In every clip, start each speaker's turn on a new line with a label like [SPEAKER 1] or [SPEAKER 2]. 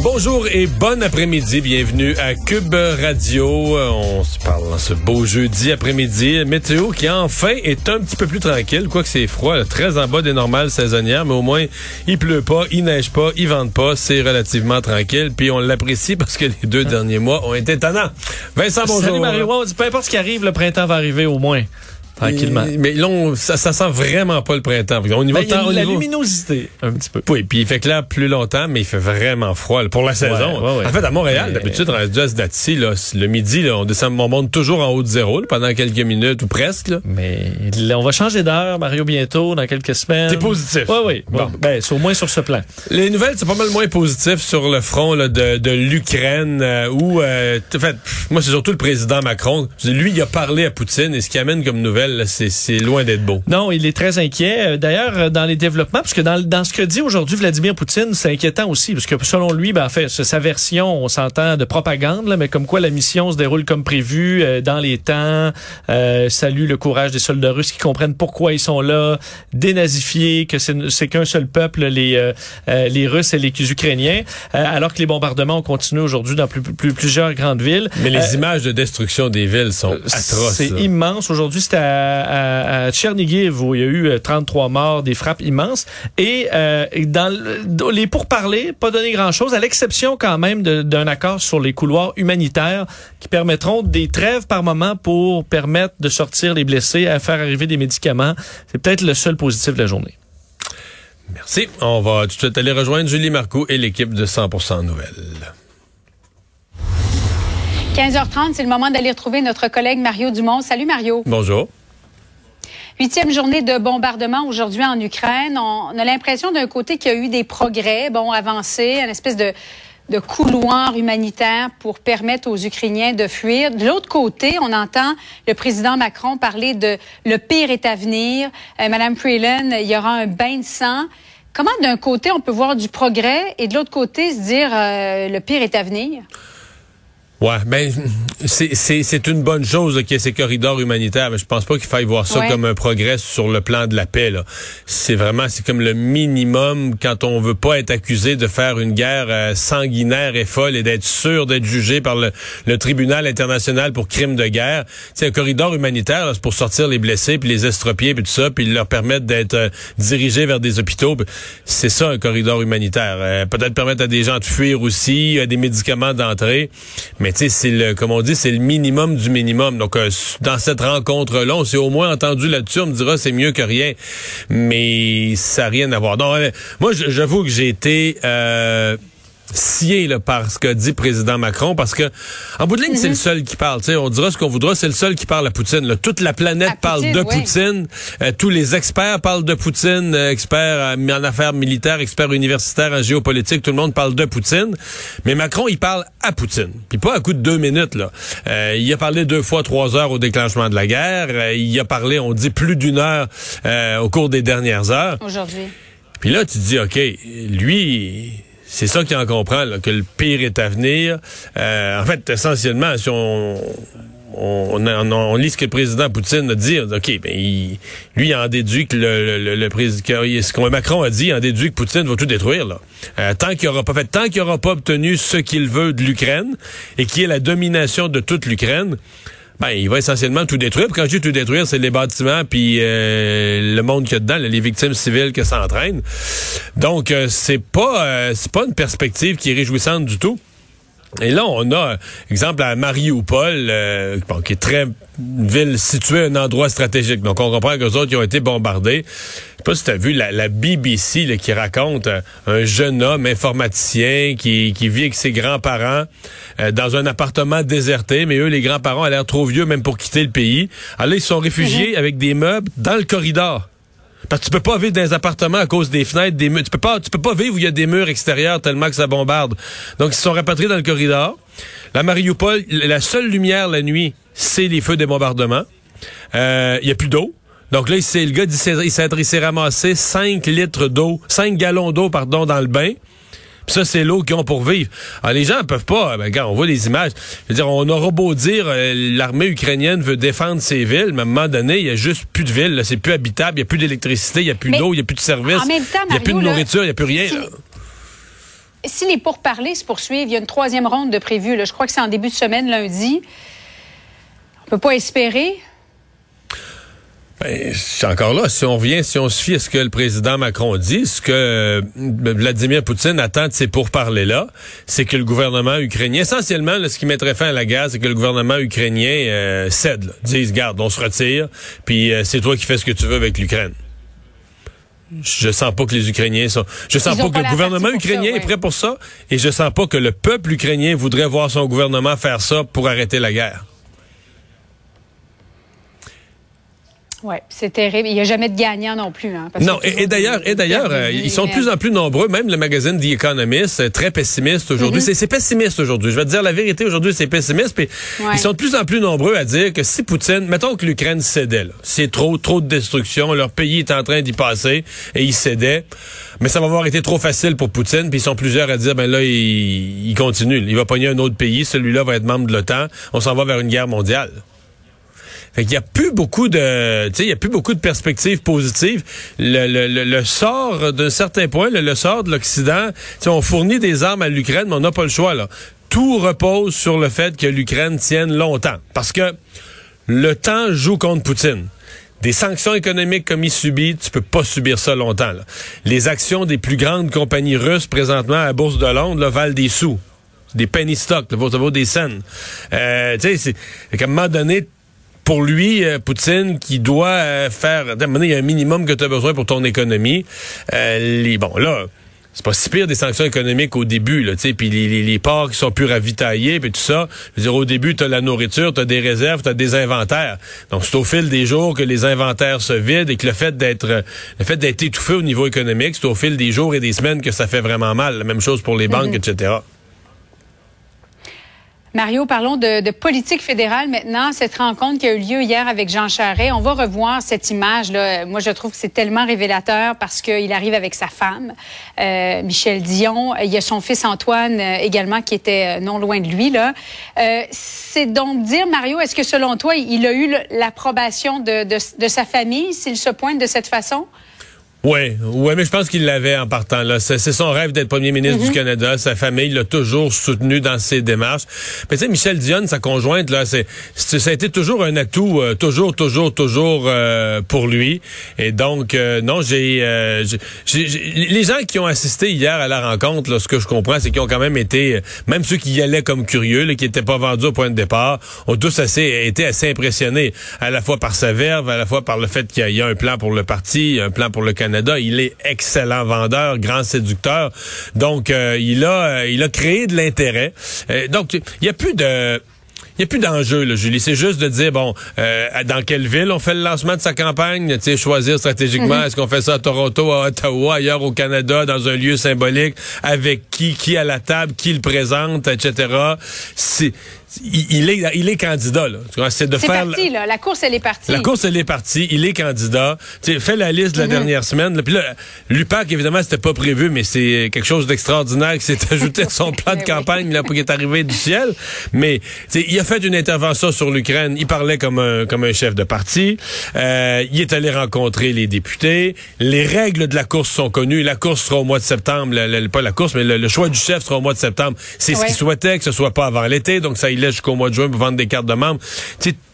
[SPEAKER 1] Bonjour et bon après-midi. Bienvenue à Cube Radio. Euh, On se parle dans ce beau jeudi après-midi. Météo qui enfin est un petit peu plus tranquille, quoique c'est froid, là, très en bas des normales saisonnières, mais au moins il pleut pas, il neige pas, il vente pas, c'est relativement tranquille. Puis on l'apprécie parce que les deux derniers mois ont été étonnants. Vincent, bonjour.
[SPEAKER 2] Salut Ouais, peu importe ce qui arrive, le printemps va arriver au moins. Tranquillement.
[SPEAKER 1] Mais là, on- ça, ça sent vraiment pas le printemps. Au niveau
[SPEAKER 2] Ben, il y a la
[SPEAKER 1] niveau-
[SPEAKER 2] luminosité, un petit peu.
[SPEAKER 1] Oui, puis il fait clair plus longtemps, mais il fait vraiment froid là, pour la saison.
[SPEAKER 2] ouais, ouais.
[SPEAKER 1] En fait, à Montréal, d'habitude, rendu à ce date-ci, le midi, là, on descend, on monte toujours en haut de zéro là, pendant quelques minutes ou presque. Là.
[SPEAKER 2] Mais on va changer d'heure, Mario, bientôt, dans quelques semaines.
[SPEAKER 1] T'es positif.
[SPEAKER 2] Oui, oui.
[SPEAKER 1] Bon.
[SPEAKER 2] Ben, c'est au moins sur ce plan.
[SPEAKER 1] Les nouvelles, c'est pas mal moins positif sur le front là, de, de l'Ukraine, euh, où, euh, en fait, moi, c'est surtout le président Macron. Lui, il a parlé à Poutine, et ce qui amène comme nouvelle, c'est loin d'être beau.
[SPEAKER 2] Non, il est très inquiet. Euh, D'ailleurs, euh, dans les développements, parce que dans, dans ce que dit aujourd'hui Vladimir Poutine, c'est inquiétant aussi, parce que selon lui, ben, en fait, sa version, on s'entend de propagande, là, mais comme quoi la mission se déroule comme prévu, euh, dans les temps, euh, salue le courage des soldats russes qui comprennent pourquoi ils sont là, dénazifiés, que c'est qu'un seul peuple, les, euh, les Russes et les Ukrainiens, alors que les bombardements ont continué aujourd'hui dans plus, plus- plusieurs grandes villes.
[SPEAKER 1] Mais les images de destruction des villes sont atroces.
[SPEAKER 2] c'est immense. Aujourd'hui, c'était à, à, à Tchernigiv où il y a eu euh, 33 morts, des frappes immenses. Et euh, dans le- dans les pourparlers, pas donné grand-chose, à l'exception quand même d'un accord sur les couloirs humanitaires qui permettront des trêves par moment pour permettre de sortir les blessés, à faire arriver des médicaments. C'est peut-être le seul positif de la journée.
[SPEAKER 1] Merci. On va tout de suite aller rejoindre Julie Marcoux et l'équipe de 100% Nouvelles.
[SPEAKER 3] 15h30, c'est le moment d'aller retrouver notre collègue Mario Dumont. Salut Mario.
[SPEAKER 1] Bonjour.
[SPEAKER 3] Huitième journée de bombardement aujourd'hui en Ukraine. On a l'impression d'un côté qu'il y a eu des progrès, bon, avancés, une espèce de, couloir humanitaire pour permettre aux Ukrainiens de fuir. De l'autre côté, on entend le président Macron parler de le pire est à venir. Euh, Madame Freeland, il y aura un bain de sang. Comment d'un côté on peut voir du progrès et de l'autre côté se dire euh, le pire est à venir?
[SPEAKER 1] Ouais, ben c'est- c'est c'est une bonne chose qu'il y ait ces corridors humanitaires, mais je pense pas qu'il faille voir ça
[SPEAKER 3] Ouais.
[SPEAKER 1] comme un progrès sur le plan de la paix. C'est vraiment c'est comme le minimum quand on veut pas être accusé de faire une guerre euh, sanguinaire et folle et d'être sûr d'être jugé par le, le tribunal international pour crimes de guerre. C'est un corridor humanitaire, c'est pour sortir les blessés puis les estropiés puis tout ça, puis leur permettre d'être euh, dirigés vers des hôpitaux. C'est ça un corridor humanitaire. Euh, Peut-être permettre à des gens de fuir aussi, à des médicaments d'entrée, mais tu sais, c'est le, comme on dit, c'est le minimum du minimum. Donc, euh, dans cette rencontre-là, on s'est au moins entendu là-dessus. On me dira, c'est mieux que rien. Mais ça n'a rien à voir. Euh, moi, j'avoue que j'ai été... Euh, scié là, par ce que dit président Macron parce que en bout de ligne c'est le seul qui parle. Tu sais on dira ce qu'on voudra c'est le seul qui parle à Poutine là. toute la planète
[SPEAKER 3] À
[SPEAKER 1] parle
[SPEAKER 3] Poutine,
[SPEAKER 1] de
[SPEAKER 3] oui.
[SPEAKER 1] Poutine. Euh, tous les experts parlent de Poutine euh, experts euh, en affaires militaires experts universitaires en géopolitique tout le monde parle de Poutine. Mais Macron il parle à Poutine. Puis pas à coup de deux minutes là. Euh, il a parlé deux fois trois heures au déclenchement de la guerre. Il a parlé on dit plus d'une heure au cours des dernières heures.
[SPEAKER 3] Aujourd'hui.
[SPEAKER 1] puis là, tu te dis, OK, lui, c'est ça qu'il en comprend, là, que le pire est à venir. Euh, en fait, essentiellement, si on, on, on, lit ce que le président Poutine a dit, OK, ben, il- lui, il en déduit que le, le, le, président, ce Macron a dit, il en déduit que Poutine va tout détruire, là. Euh, tant qu'il aura pas fait, tant qu'il aura pas obtenu ce qu'il veut de l'Ukraine et qui est la domination de toute l'Ukraine, ben, il va essentiellement tout détruire. Quand je dis tout détruire, c'est les bâtiments puis euh, le monde qu'il y a dedans, les victimes civiles que ça entraîne. Donc, euh, c'est pas euh, c'est pas une perspective qui est réjouissante du tout. Et là, on a, exemple, à Mariupol, euh, bon, qui est très une ville située à un endroit stratégique. Donc, on comprend que autres qui ont été bombardés. Je sais pas si tu as vu la, la BBC là, qui raconte euh, un jeune homme informaticien qui, qui vit avec ses grands-parents euh, dans un appartement déserté, mais eux, les grands-parents, ont l'air trop vieux même pour quitter le pays. Alors là, ils sont réfugiés avec des meubles dans le corridor. Parce que tu peux pas vivre dans les appartements à cause des fenêtres, des murs. Tu peux pas, tu peux pas vivre où il y a des murs extérieurs tellement que ça bombarde. Donc, ils se sont rapatriés dans le corridor. La Mariupol, la seule lumière la nuit, c'est les feux des bombardements. Euh, Il y a plus d'eau. Donc là, il le gars, dit, il s'est il s'est ramassé 5 litres d'eau, 5 gallons d'eau, pardon, dans le bain. Puis ça, c'est l'eau qu'ils ont pour vivre. Alors, les gens peuvent pas. Ben, regarde, on voit les images. Je veux dire, on aura beau dire euh, l'armée ukrainienne veut défendre ses villes, mais à un moment donné, il y a juste plus de villes. C'est plus habitable. Il n'y a plus d'électricité, il n'y a plus d'eau, il n'y a plus de services.
[SPEAKER 3] en même temps,
[SPEAKER 1] Il n'y a plus de nourriture, il n'y a plus rien.
[SPEAKER 3] si-
[SPEAKER 1] là.
[SPEAKER 3] Si les pourparlers se poursuivent, il y a une troisième ronde de prévue. là. Je crois que c'est en début de semaine, lundi. On peut pas espérer.
[SPEAKER 1] Ben, c'est encore là, si on revient, si on se fie à ce que le président Macron dit, ce que euh, Vladimir Poutine attend de ces pourparlers-là, c'est que le gouvernement ukrainien, essentiellement, là, ce qui mettrait fin à la guerre, c'est que le gouvernement ukrainien euh, cède, là, dise, garde, on se retire, puis euh, c'est toi qui fais ce que tu veux avec l'Ukraine. Je sens pas que les Ukrainiens sont. Je sens pas que le gouvernement
[SPEAKER 3] ça,
[SPEAKER 1] ukrainien est prêt pour ça, et je sens pas que le peuple ukrainien voudrait voir son gouvernement faire ça pour arrêter la guerre.
[SPEAKER 3] Oui, c'est terrible. Il n'y a jamais de gagnant non plus. Hein, parce
[SPEAKER 1] Non, et, d'ailleurs, et d'ailleurs, euh, ils sont de plus en plus nombreux. Même le magazine The Economist, euh, très pessimiste aujourd'hui.
[SPEAKER 3] Mm-hmm.
[SPEAKER 1] C'est- C'est pessimiste aujourd'hui. Je vais te dire la vérité aujourd'hui, c'est pessimiste. Puis
[SPEAKER 3] Ouais.
[SPEAKER 1] ils sont de plus en plus nombreux à dire que si Poutine, mettons que l'Ukraine cédait, c'est trop, trop de destruction, leur pays est en train d'y passer et il cédait, mais ça va avoir été trop facile pour Poutine. Puis ils sont plusieurs à dire, ben là, il, il continue. Il va pogner un autre pays. Celui-là va être membre de l'OTAN. On s'en va vers une guerre mondiale. Fait qu'il y a plus beaucoup de, tu sais, il y a plus beaucoup de perspectives positives. Le, le, le, le sort d'un certain point, le, le sort de l'Occident, on fournit des armes à l'Ukraine, mais on n'a pas le choix là. Tout repose sur le fait que l'Ukraine tienne longtemps, parce que le temps joue contre Poutine. Des sanctions économiques comme il subit, tu peux pas subir ça longtemps. là. Les actions des plus grandes compagnies russes présentement à la Bourse de Londres là, valent des sous. Des penny stocks, ça vaut des scènes. Euh, tu sais, qu'à un moment donné, pour lui, euh, Poutine, qui doit euh, faire... donné, Il y a un minimum que tu as besoin pour ton économie. Euh, les, bon, là... C'est pas si pire des sanctions économiques au début, là, tu sais, puis les, les, les ports qui sont plus ravitaillés, puis tout ça. Je veux dire, au début, t'as la nourriture, t'as des réserves, t'as des inventaires. Donc, c'est au fil des jours que les inventaires se vident et que le fait d'être, euh, le fait d'être étouffé au niveau économique, c'est au fil des jours et des semaines que ça fait vraiment mal. La même chose pour les banques, etc.
[SPEAKER 3] Mario, parlons de, de politique fédérale maintenant. Cette rencontre qui a eu lieu hier avec Jean Charest, on va revoir cette image-là. Moi, je trouve que c'est tellement révélateur parce qu'il arrive avec sa femme, euh, Michel Dion. Il y a son fils Antoine euh, également qui était euh, non loin de lui. Là, euh, c'est donc dire, Mario, est-ce que selon toi, il a eu l'approbation de, de, de sa famille s'il se pointe de cette façon?
[SPEAKER 1] Oui, ouais, mais je pense qu'il l'avait en partant là. C'est son rêve d'être premier ministre
[SPEAKER 3] Mm-hmm.
[SPEAKER 1] du Canada. Sa famille l'a toujours soutenu dans ses démarches. Mais tu sais, Michel Dionne, sa conjointe là, c'est c'est- ça a été toujours un atout, euh, toujours, toujours, toujours euh, pour lui. Et donc, euh, non, j'ai, euh, j'ai- les gens qui ont assisté hier à la rencontre, là, ce que je comprends, c'est qu'ils ont quand même été, euh, même ceux qui y allaient comme curieux, là, qui n'étaient pas vendus au point de départ, ont tous assez été assez impressionnés, à la fois par sa verve, à la fois par le fait qu'il y y a un plan pour le parti, un plan pour le Canada. Il est excellent vendeur, grand séducteur. Donc, euh, il a, euh, il a créé de l'intérêt. Euh, donc, il y a plus de il n'y a plus d'enjeu, là, Julie. C'est juste de dire, bon, euh, dans quelle ville on fait le lancement de sa campagne, tu sais, choisir stratégiquement, est-ce qu'on fait ça à Toronto, à Ottawa, ailleurs au Canada, dans un lieu symbolique, avec qui, qui à la table, qui le présente, etc. C'est, il, il est, il est candidat, C'est de
[SPEAKER 3] C'est
[SPEAKER 1] faire...
[SPEAKER 3] parti, là. La course, elle est partie.
[SPEAKER 1] La course, elle est partie. Il est candidat. Tu sais, fais la liste de la dernière semaine. là. Puis là, l'UPAC, évidemment, c'était pas prévu, mais c'est quelque chose d'extraordinaire qui s'est ajouté à son plan de campagne là, pour qu'il est arrivé du ciel. Mais tu sais, il a fait une intervention sur l'Ukraine. Il parlait comme un, comme un chef de parti. Euh, il est allé rencontrer les députés. Les règles de la course sont connues. La course sera au mois de septembre. Le- le- pas la course, mais le, le choix du chef sera au mois de septembre. C'est ce qu'il souhaitait, que ce soit pas avant l'été. Donc, ça il jusqu'au mois de juin pour vendre des cartes de membres.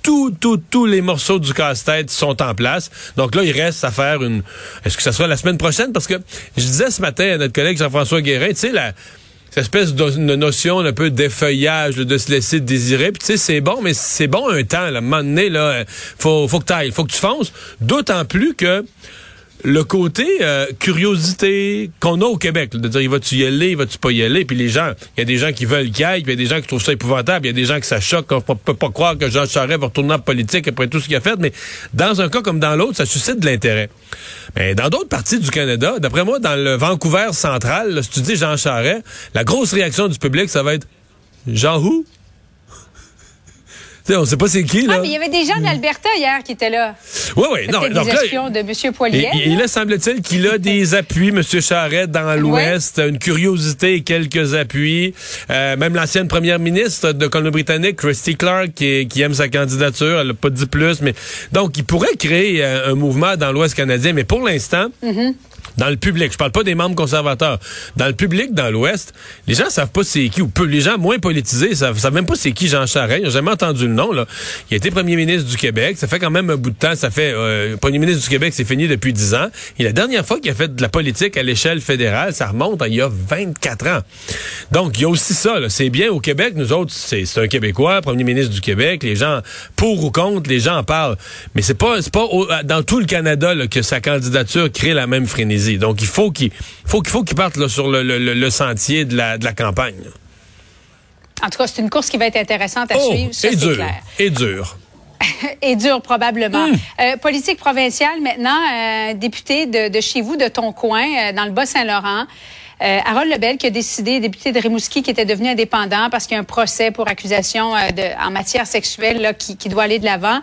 [SPEAKER 1] Tout, tout, tous les morceaux du casse-tête sont en place. Donc là, il reste à faire une... Est-ce que ça sera la semaine prochaine? Parce que je disais ce matin à notre collègue Jean-François Guérin, tu sais. Cette espèce de, notion un peu d'effeuillage, de se laisser désirer. Puis tu sais, c'est bon, mais c'est bon un temps. Là. À un moment donné, là, faut, faut que tu ailles, faut que tu fonces. D'autant plus que le côté euh, curiosité qu'on a au Québec, de dire, il va-tu y aller, il va-tu pas y aller, puis les gens, il y a des gens qui veulent qu'il aille, puis il y a des gens qui trouvent ça épouvantable, il y a des gens qui ça choque, on peut pas croire que Jean Charest va retourner en politique après tout ce qu'il a fait, mais dans un cas comme dans l'autre, ça suscite de l'intérêt. Mais dans d'autres parties du Canada, d'après moi, dans le Vancouver central, là, si tu dis Jean Charest, la grosse réaction du public, ça va être Jean who? On sait pas c'est qui, là.
[SPEAKER 3] Ah, mais il y avait des gens d'Alberta hier qui étaient là.
[SPEAKER 1] Oui, oui. Non, donc
[SPEAKER 3] des
[SPEAKER 1] là,
[SPEAKER 3] de M. Poilier.
[SPEAKER 1] et là, semble-t-il qu'il a des appuis, M. Charette, dans l'Ouest, une curiosité et quelques appuis. Euh, même l'ancienne première ministre de Colombie-Britannique, Christy Clark, qui, qui aime sa candidature, elle n'a pas dit plus, mais donc il pourrait créer euh, un mouvement dans l'Ouest canadien, mais pour l'instant, dans le public, je parle pas des membres conservateurs, dans le public, dans l'Ouest, les gens savent pas c'est qui, ou peu, les gens moins politisés savent, savent même pas c'est qui Jean Charest, ils n'ont jamais entendu le nom. Là. Il a été premier ministre du Québec, ça fait quand même un bout de temps, ça fait, euh, premier ministre du Québec, c'est fini depuis 10 ans, et la dernière fois qu'il a fait de la politique à l'échelle fédérale, ça remonte à il y a 24 ans. Donc, il y a aussi ça, c'est bien au Québec, nous autres, c'est un Québécois, premier ministre du Québec, les gens, pour ou contre, les gens en parlent, mais c'est pas, pas dans tout le Canada là, que sa candidature crée la même frénésie. Donc, il faut qu'il faut qu'il faut qu'il parte là, sur le, le- le- le sentier de la, de la campagne.
[SPEAKER 3] En tout cas, c'est une course qui va être intéressante à
[SPEAKER 1] Oh,
[SPEAKER 3] suivre. Ça,
[SPEAKER 1] et
[SPEAKER 3] c'est
[SPEAKER 1] dur,
[SPEAKER 3] clair.
[SPEAKER 1] et dur.
[SPEAKER 3] Et dur, probablement.
[SPEAKER 1] Hmm.
[SPEAKER 3] Euh, politique provinciale, maintenant, euh, député de, de chez vous, de ton coin, euh, dans le Bas-Saint-Laurent. Euh, Harold Lebel qui a décidé, député de Rimouski, qui était devenu indépendant parce qu'il y a un procès pour accusation euh, de, en matière sexuelle là, qui, qui doit aller de l'avant.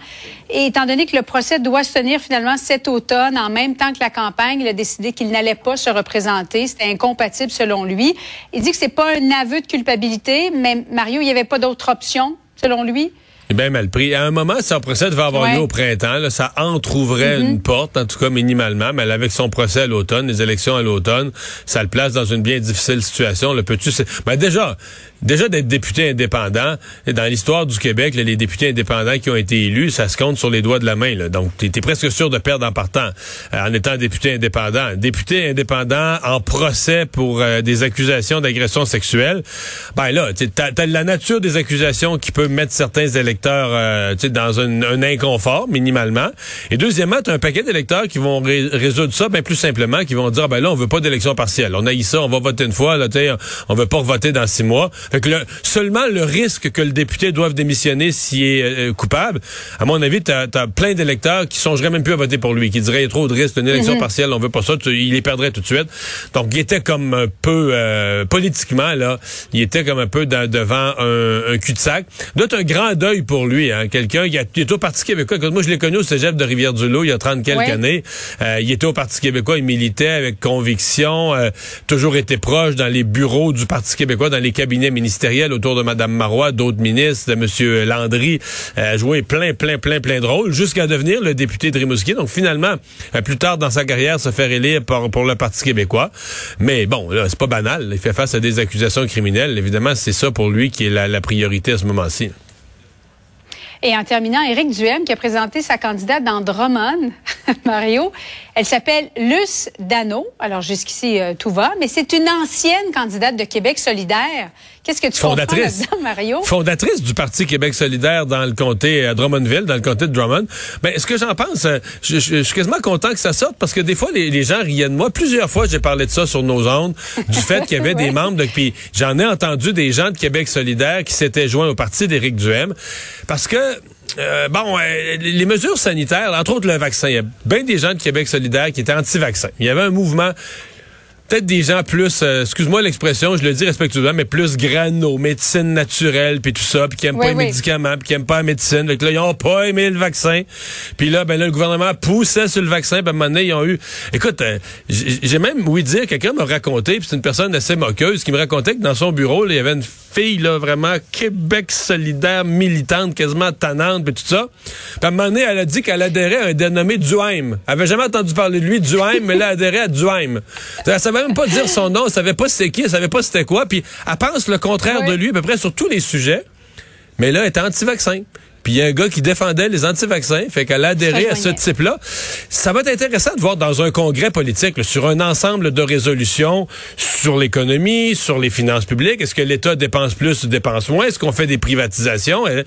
[SPEAKER 3] Et étant donné que le procès doit se tenir finalement cet automne, en même temps que la campagne, il a décidé qu'il n'allait pas se représenter. C'était incompatible selon lui. Il dit que c'est pas un aveu de culpabilité, mais Mario, il n'y avait pas d'autre option, selon lui?
[SPEAKER 1] Est bien mal pris. À un moment, son procès devait avoir
[SPEAKER 3] Ouais.
[SPEAKER 1] lieu au printemps. Là, ça entrouvrait une porte, en tout cas minimalement, mais avec son procès à l'automne, les élections à l'automne, ça le place dans une bien difficile situation. Le peux-tu... Ben déjà, déjà d'être député indépendant, dans l'histoire du Québec, là, les députés indépendants qui ont été élus, ça se compte sur les doigts de la main. Là. Donc, tu es presque sûr de perdre en partant, euh, en étant député indépendant. Député indépendant en procès pour euh, des accusations d'agression sexuelle, ben là, tu as, la nature des accusations qui peut mettre certains électeurs euh, dans un, un inconfort, minimalement. Et deuxièmement, tu as un paquet d'électeurs qui vont ré- résoudre ça bien plus simplement, qui vont dire, ben là, on veut pas d'élection partielle. On a eu ça, on va voter une fois, là, on veut pas voter dans six mois. Fait que le- seulement le risque que le député doive démissionner s'il est euh, coupable, à mon avis, tu as, plein d'électeurs qui songeraient même plus à voter pour lui, qui diraient, il y a trop de risques d'une élection partielle, on veut pas ça, tu- il les perdrait tout de suite. Donc, il était comme un peu, euh, politiquement, là, il était comme un peu dans- devant un, un cul-de-sac. Doit un grand deuil pour lui, hein, quelqu'un qui est au Parti québécois. Moi, je l'ai connu au cégep de Rivière-du-Loup il y a 30 quelques
[SPEAKER 3] Ouais.
[SPEAKER 1] années. Euh, il était au Parti québécois, il militait avec conviction, euh, toujours été proche dans les bureaux du Parti québécois, dans les cabinets ministériels autour de Mme Marois, d'autres ministres, de M. Landry, euh, joué plein, plein, plein, plein de rôles, jusqu'à devenir le député de Rimouski. Donc finalement, euh, plus tard dans sa carrière, se faire élire pour, le Parti québécois. Mais bon, là, c'est pas banal. Il fait face à des accusations criminelles. Évidemment, c'est ça pour lui qui est la, la priorité à ce moment-ci.
[SPEAKER 3] Et en terminant, Éric Duhem qui a présenté sa candidate dans Drummond, Mario. Elle s'appelle Luce Dano. Alors jusqu'ici, euh, tout va. Mais c'est une ancienne candidate de Québec solidaire. Qu'est-ce que tu
[SPEAKER 1] Fondatrice.
[SPEAKER 3] comprends Mario?
[SPEAKER 1] Fondatrice du Parti Québec solidaire dans le comté à Drummondville, dans le comté de Drummond. Ben, ce que j'en pense, euh, je, je- je suis quasiment content que ça sorte parce que des fois, les, les gens riaient de moi. Plusieurs fois, j'ai parlé de ça sur nos ondes, du fait qu'il y avait des membres de... Puis j'en ai entendu des gens de Québec solidaire qui s'étaient joints au parti d'Éric Duhem parce que... euh, bon, euh, les mesures sanitaires, entre autres le vaccin, il y a bien des gens de Québec solidaire qui étaient anti-vaccin. Il y avait un mouvement peut-être des gens plus, euh, excuse-moi l'expression, je le dis respectueusement, mais plus grano, médecine naturelle, puis tout ça, puis qui aiment
[SPEAKER 3] Oui,
[SPEAKER 1] pas les
[SPEAKER 3] oui.
[SPEAKER 1] médicaments, puis qui aiment pas la médecine. Que là, ils ont pas aimé le vaccin. Puis là, ben là, le gouvernement poussait sur le vaccin, puis à un moment donné, ils ont eu... Écoute, euh, j'ai même ouï dire, quelqu'un m'a raconté, puis c'est une personne assez moqueuse, qui me racontait que dans son bureau, là, il y avait une fille, là, vraiment Québec solidaire, militante, quasiment tannante, puis tout ça. Puis à un moment donné, elle a dit qu'elle adhérait à un dénommé Duhaime. Elle avait jamais entendu parler de lui, Duhaime, mais là, elle adhérait à Duhaime. Savait même pas dire son nom, elle savait pas c'était qui, elle savait pas c'était quoi, puis elle pense le contraire de lui à peu près sur tous les sujets. Mais là, elle était anti-vaccin. Puis il y a un gars qui défendait les anti-vaccins, fait qu'elle a adhéré à ce type-là. Ça va être intéressant de voir dans un congrès politique, là, sur un ensemble de résolutions sur l'économie, sur les finances publiques. Est-ce que l'État dépense plus ou dépense moins? Est-ce qu'on fait des privatisations? Euh,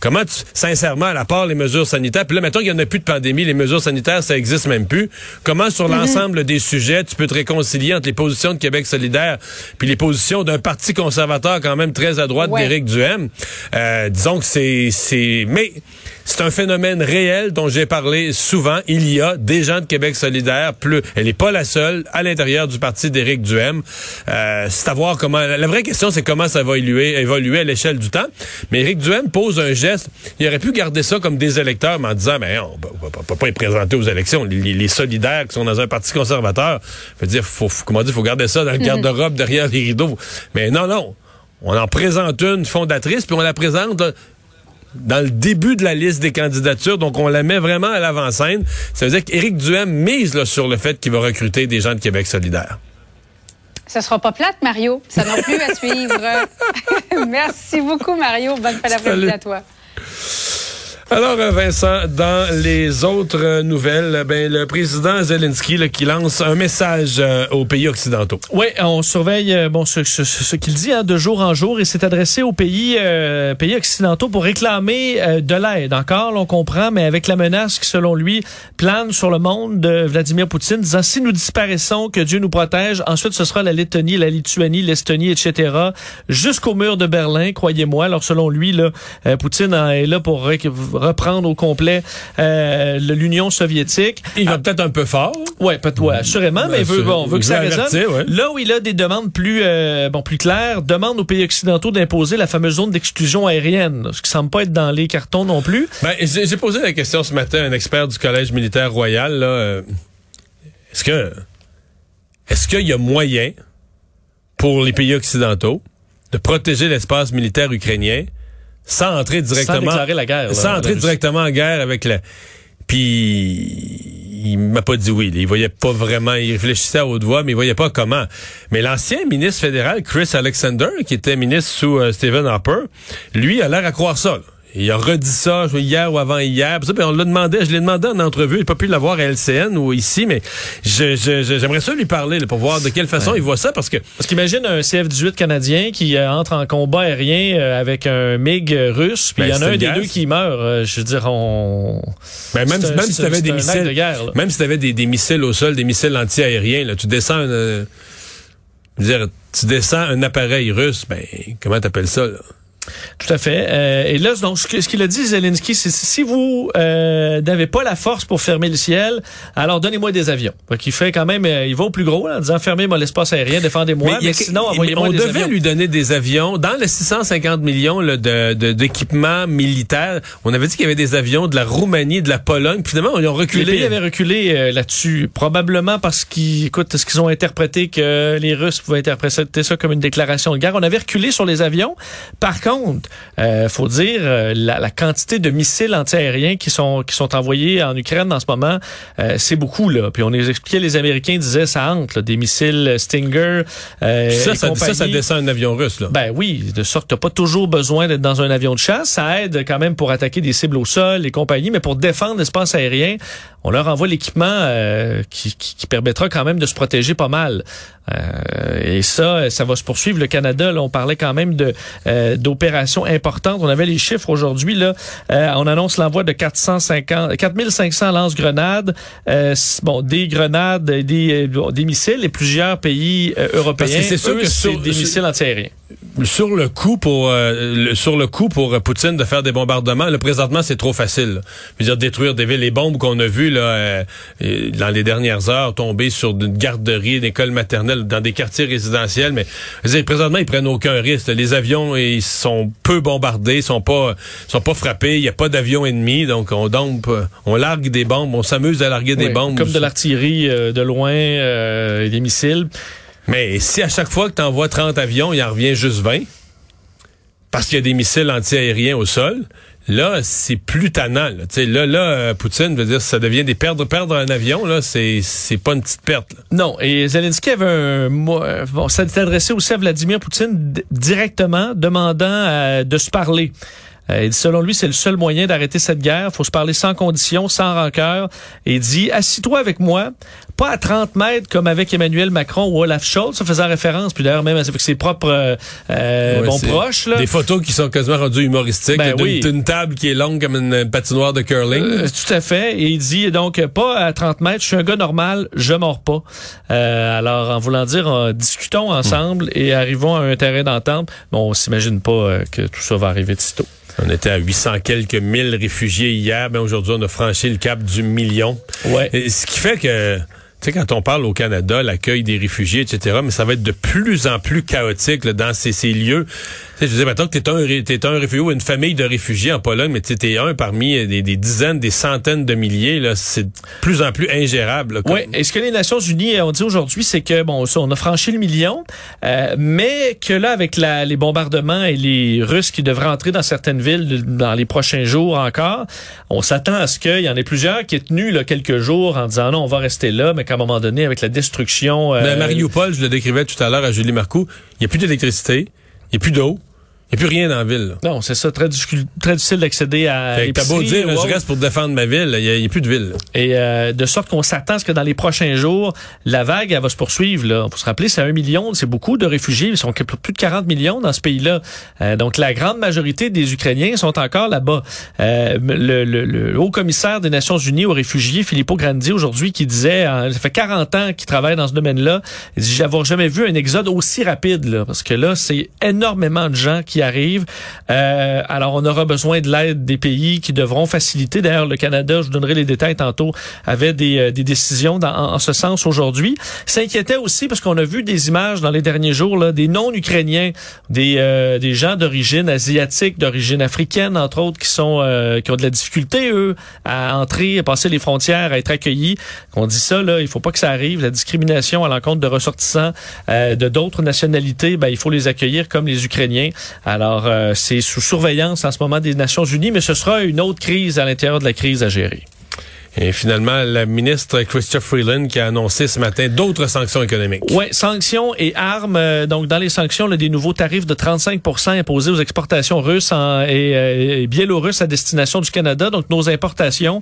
[SPEAKER 1] comment, tu- sincèrement, à la part les mesures sanitaires, puis là, mettons qu'il n'y en a plus de pandémie, les mesures sanitaires, ça existe même plus. Comment, sur l'ensemble des sujets, tu peux te réconcilier entre les positions de Québec solidaire puis les positions d'un parti conservateur quand même très à droite
[SPEAKER 3] Ouais.
[SPEAKER 1] d'Éric Duhem? Euh, disons que c'est... Mais c'est un phénomène réel dont j'ai parlé souvent. Il y a des gens de Québec solidaire, plus, elle n'est pas la seule, à l'intérieur du parti d'Éric Duhem. Euh, c'est à voir comment, la vraie question, c'est comment ça va évoluer, à l'échelle du temps. Mais Éric Duhem pose un geste, il aurait pu garder ça comme des électeurs, mais en disant, ben, on ne peut pas être présenté aux élections. Les, solidaires qui sont dans un parti conservateur, veut dire, faut, comment dire, faut garder ça dans le garde-robe derrière les rideaux. Mais non, non. On en présente une fondatrice, puis on la présente dans le début de la liste des candidatures, donc on la met vraiment à l'avant-scène. Ça veut dire qu'Éric Duhem mise sur le fait qu'il va recruter des gens de Québec solidaire.
[SPEAKER 3] Ça sera pas plate, Mario. Ça non plus à suivre. Merci beaucoup, Mario. Bonne fin d'après-midi à toi.
[SPEAKER 1] Alors, euh, Vincent, dans les autres nouvelles, ben, le président Zelensky qui lance un message euh, aux pays occidentaux.
[SPEAKER 2] Oui, on surveille euh, bon ce, qu'il dit hein, de jour en jour et s'est adressé aux pays, pays occidentaux pour réclamer de l'aide. Encore, on comprend, mais avec la menace qui, selon lui, plane sur le monde de Vladimir Poutine, disant si nous disparaissons, que Dieu nous protège. Ensuite, ce sera la Lettonie, la Lituanie, l'Estonie, etc. Jusqu'au mur de Berlin, croyez-moi. Alors, selon lui, là, Poutine est là pour reprendre au complet euh, l'Union soviétique.
[SPEAKER 1] Il va peut-être un peu fort.
[SPEAKER 2] Ouais, peut ouais, assurément, mais veut, bon, veut que ça résonne. Là où il a des demandes plus, euh, bon, plus claires, demande aux pays occidentaux d'imposer la fameuse zone d'exclusion aérienne, ce qui semble pas être dans les cartons non plus.
[SPEAKER 1] Ben, j'ai posé la question ce matin à un expert du Collège militaire royal. Là, euh, est-ce que, est-ce qu'il y a moyen pour les pays occidentaux de protéger l'espace militaire ukrainien sans entrer directement
[SPEAKER 2] sans la guerre
[SPEAKER 1] sans entrer directement en guerre avec la puis il m'a pas dit oui. Il voyait pas vraiment il réfléchissait à haute voix mais il voyait pas comment. Mais l'ancien ministre fédéral Chris Alexander qui était ministre sous euh, Stephen Harper lui a l'air à croire ça il a redit ça hier ou avant hier. on l'a demandé, je l'ai demandé en entrevue. Il n'a pas pu l'avoir à LCN ou ici, mais j'aimerais ça lui parler pour voir de quelle façon il voit ça parce que
[SPEAKER 2] parce qu'imagine un CF-18 canadien qui euh, entre en combat aérien euh, avec un MiG russe, puis il y ben, en a un des deux qui meurt. Euh, je veux dire, on.
[SPEAKER 1] Ben, même, même si tu avais des missiles, même si tu avais des, missiles au sol, des missiles anti-aériens, là, tu descends. Une, dire, tu descends un appareil russe, ben comment t'appelles ça là?
[SPEAKER 2] Tout à fait. Euh, et là, donc, ce qu'il a dit, Zelensky, c'est si vous euh, n'avez pas la force pour fermer le ciel, alors donnez-moi des avions. Donc, il fait quand même, euh, il va au plus gros, là, en disant fermez-moi l'espace aérien, défendez-moi, mais, sinon, envoyez-moi
[SPEAKER 1] des
[SPEAKER 2] avions.
[SPEAKER 1] On devait lui donner des avions. Dans les 650 millions là, de, d'équipements militaires, on avait dit qu'il y avait des avions de la Roumanie, de la Pologne. Puis finalement, ils ont reculé.
[SPEAKER 2] Les pays avaient reculé là-dessus, probablement parce qu'ils, écoute, ce qu'ils ont interprété que les Russes pouvaient interpréter ça comme une déclaration de guerre? On avait reculé sur les avions. Par contre, euh, faut dire euh, la, quantité de missiles antiaériens qui sont qui sont envoyés en Ukraine en ce moment, euh, c'est beaucoup là. Puis on les expliquait, les Américains disaient ça entre des missiles Stinger.
[SPEAKER 1] Euh, ça, ça, ça, ça, descend un avion russe là.
[SPEAKER 2] Ben oui, de sorte que t'as pas toujours besoin d'être dans un avion de chasse. Ça aide quand même pour attaquer des cibles au sol et compagnie, mais pour défendre l'espace aérien, on leur envoie l'équipement euh, qui, qui, qui, permettra quand même de se protéger pas mal. Euh, et ça, ça va se poursuivre. Le Canada, là, on parlait quand même de euh, d'opérations importantes. On avait les chiffres aujourd'hui. Là, euh, on annonce l'envoi de 450, 4500 lance-grenades, bon, des grenades, des, des missiles et plusieurs pays européens.
[SPEAKER 1] C'est sûr que
[SPEAKER 2] c'est des missiles antiaériens
[SPEAKER 1] sur le coup pour euh, sur le coup pour Poutine de faire des bombardements, le présentement c'est trop facile. Je veux dire détruire des villes, les bombes qu'on a vues là euh, dans les dernières heures tomber sur une garderie, une école maternelle, dans des quartiers résidentiels, mais je veux dire, présentement ils prennent aucun risque. Les avions ils sont peu bombardés, ils sont pas sont pas frappés, il y a pas d'avions ennemis, donc on dompe, on largue des bombes, on s'amuse à larguer des bombes
[SPEAKER 2] comme de l'artillerie euh, de loin, des missiles.
[SPEAKER 1] Mais si à chaque fois que tu envoies 30 avions, il en revient juste 20, parce qu'il y a des missiles antiaériens au sol, là, c'est plus tannant. Là, là, là euh, Poutine veut dire ça devient des perdre perdre un avion, là, c'est c'est pas une petite perte.
[SPEAKER 2] Non, et Zelensky avait un euh, bon, ça s'est adressé aussi à Vladimir Poutine directement, demandant euh, de se parler. Euh, selon lui, c'est le seul moyen d'arrêter cette guerre. Il faut se parler sans condition, sans rancœur. Et il dit, assis-toi avec moi, pas à 30 mètres comme avec Emmanuel Macron ou Olaf Scholz, ça faisait référence, puis d'ailleurs même avec ses propres euh, euh
[SPEAKER 1] Ouais,
[SPEAKER 2] bons proches. Là.
[SPEAKER 1] Des photos qui sont quasiment rendues humoristiques.
[SPEAKER 2] Ben
[SPEAKER 1] d'une
[SPEAKER 2] oui.
[SPEAKER 1] d'une table qui est longue comme une patinoire de curling.
[SPEAKER 2] Euh, tout à fait. Et il dit donc pas à 30 mètres, je suis un gars normal, je mords pas. Euh, alors, en voulant dire, discutons ensemble et arrivons à un terrain d'entente. Bon, on s'imagine pas que tout ça va arriver de sitôt.
[SPEAKER 1] On était à 800 quelques mille réfugiés hier. Ben aujourd'hui, on a franchi le cap du million.
[SPEAKER 2] Ouais.
[SPEAKER 1] Et ce qui fait que, tu sais, quand on parle au Canada, l'accueil des réfugiés, etc., mais ça va être de plus en plus chaotique là, dans ces, ces lieux. Je disais, maintenant que t'es un, un réfugié ou une famille de réfugiés en Pologne, mais tu t'es un parmi des, des dizaines, des centaines de milliers, là, c'est de plus en plus ingérable. là, comme-
[SPEAKER 2] Oui, et ce que les Nations Unies ont dit aujourd'hui, c'est que bon, ça, on a franchi le million, euh, mais que là, avec la, les bombardements et les Russes qui devraient entrer dans certaines villes dans les prochains jours encore, on s'attend à ce qu'il y en ait plusieurs qui aient tenu là, quelques jours en disant non, on va rester là, mais qu'à un moment donné, avec la destruction, euh,
[SPEAKER 1] Mais à Mariupol, je le décrivais tout à l'heure à Julie Marcoux, il n'y a plus d'électricité, il n'y a plus d'eau, n'y a plus rien dans la ville. là.
[SPEAKER 2] non, c'est ça, très, difficile- très difficile d'accéder à
[SPEAKER 1] Fait T'as beau dire,
[SPEAKER 2] ou
[SPEAKER 1] je reste pour défendre ma ville, il n'y a, plus de ville. là.
[SPEAKER 2] Et euh, de sorte qu'on s'attend à ce que dans les prochains jours, la vague, elle va se poursuivre. Là. Faut se rappeler, c'est un million, c'est beaucoup de réfugiés. Ils sont plus de 40 millions dans ce pays-là. Euh, donc, la grande majorité des Ukrainiens sont encore là-bas. Euh, le, le- le haut commissaire des Nations Unies aux réfugiés, Filippo Grandi, aujourd'hui, qui disait, euh, ça fait 40 ans qu'il travaille dans ce domaine-là, il dit, j'avais jamais vu un exode aussi rapide. Là, parce que là, c'est énormément de gens qui arrivent. Euh, alors, on aura besoin de l'aide des pays qui devront faciliter. D'ailleurs, le Canada, je vous donnerai les détails tantôt, avait des, euh, des décisions dans- en, ce sens aujourd'hui. S'inquiétait aussi parce qu'on a vu des images dans les derniers jours là, des non-ukrainiens, des, euh, des gens d'origine asiatique, d'origine africaine, entre autres, qui sont euh, qui ont de la difficulté, eux, à entrer, à passer les frontières, à être accueillis. On dit ça, là, il faut pas que ça arrive. La discrimination à l'encontre de ressortissants euh, de d'autres nationalités, ben, il faut les accueillir comme les Ukrainiens. Euh, c'est sous surveillance en ce moment des Nations Unies, mais ce sera une autre crise à l'intérieur de la crise à gérer.
[SPEAKER 1] Et finalement, la ministre Christophe Freeland qui a annoncé ce matin d'autres sanctions économiques.
[SPEAKER 2] Ouais, sanctions et armes. euh, donc, dans les sanctions, là, des nouveaux tarifs de 35% imposés aux exportations russes euh, et biélorusses à destination du Canada, donc nos importations.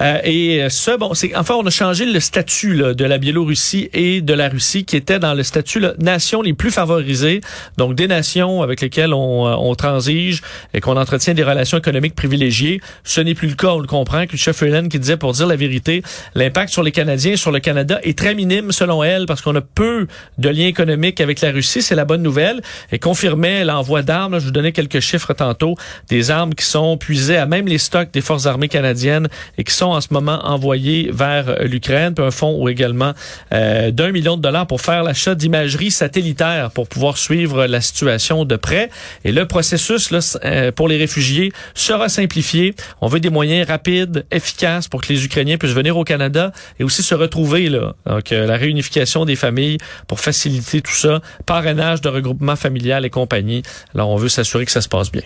[SPEAKER 2] Euh, et ça, bon, c'est enfin, on a changé le statut là, de la Biélorussie et de la Russie, qui était dans le statut là, nations les plus favorisées, donc des nations avec lesquelles on, on transige et qu'on entretient des relations économiques privilégiées. Ce n'est plus le cas, on le comprend. Que le chef Freeland qui disait, pour dire la vérité, l'impact sur les Canadiens, sur le Canada est très minime selon elle, parce qu'on a peu de liens économiques avec la Russie. C'est la bonne nouvelle. Et confirmait l'envoi d'armes. Je vous donnais quelques chiffres tantôt. Des armes qui sont puisées à même les stocks des forces armées canadiennes et qui sont en ce moment envoyées vers l'Ukraine. Puis un fonds ou également euh, d'un million de dollars pour faire l'achat d'imagerie satellitaire pour pouvoir suivre la situation de près. Et le processus là, euh, pour les réfugiés sera simplifié. On veut des moyens rapides, efficaces pour que Ukrainiens puissent venir au Canada et aussi se retrouver là. Donc euh, la réunification des familles pour faciliter tout ça, parrainage de regroupement familial et compagnie. Alors on veut s'assurer que ça se passe bien.